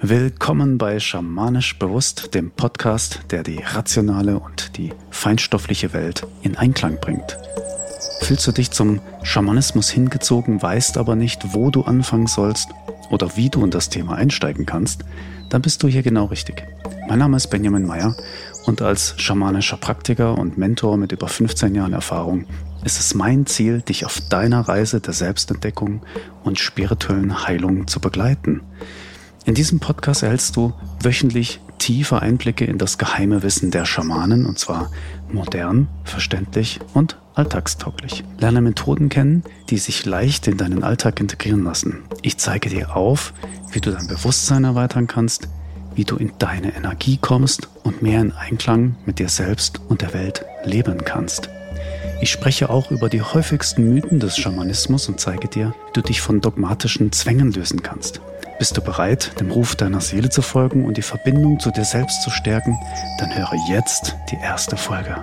Willkommen bei Schamanisch Bewusst, dem Podcast, der die rationale und die feinstoffliche Welt in Einklang bringt. Fühlst du dich zum Schamanismus hingezogen, weißt aber nicht, wo du anfangen sollst oder wie du in das Thema einsteigen kannst, dann bist du hier genau richtig. Mein Name ist Benjamin Meyer und als schamanischer Praktiker und Mentor mit über 15 Jahren Erfahrung ist es mein Ziel, dich auf deiner Reise der Selbstentdeckung und spirituellen Heilung zu begleiten. In diesem Podcast erhältst du wöchentlich tiefe Einblicke in das geheime Wissen der Schamanen und zwar modern, verständlich und alltagstauglich. Lerne Methoden kennen, die sich leicht in deinen Alltag integrieren lassen. Ich zeige dir auf, wie du dein Bewusstsein erweitern kannst, wie du in deine Energie kommst und mehr in Einklang mit dir selbst und der Welt leben kannst. Ich spreche auch über die häufigsten Mythen des Schamanismus und zeige dir, wie du dich von dogmatischen Zwängen lösen kannst. Bist du bereit, dem Ruf deiner Seele zu folgen und die Verbindung zu dir selbst zu stärken? Dann höre jetzt die erste Folge.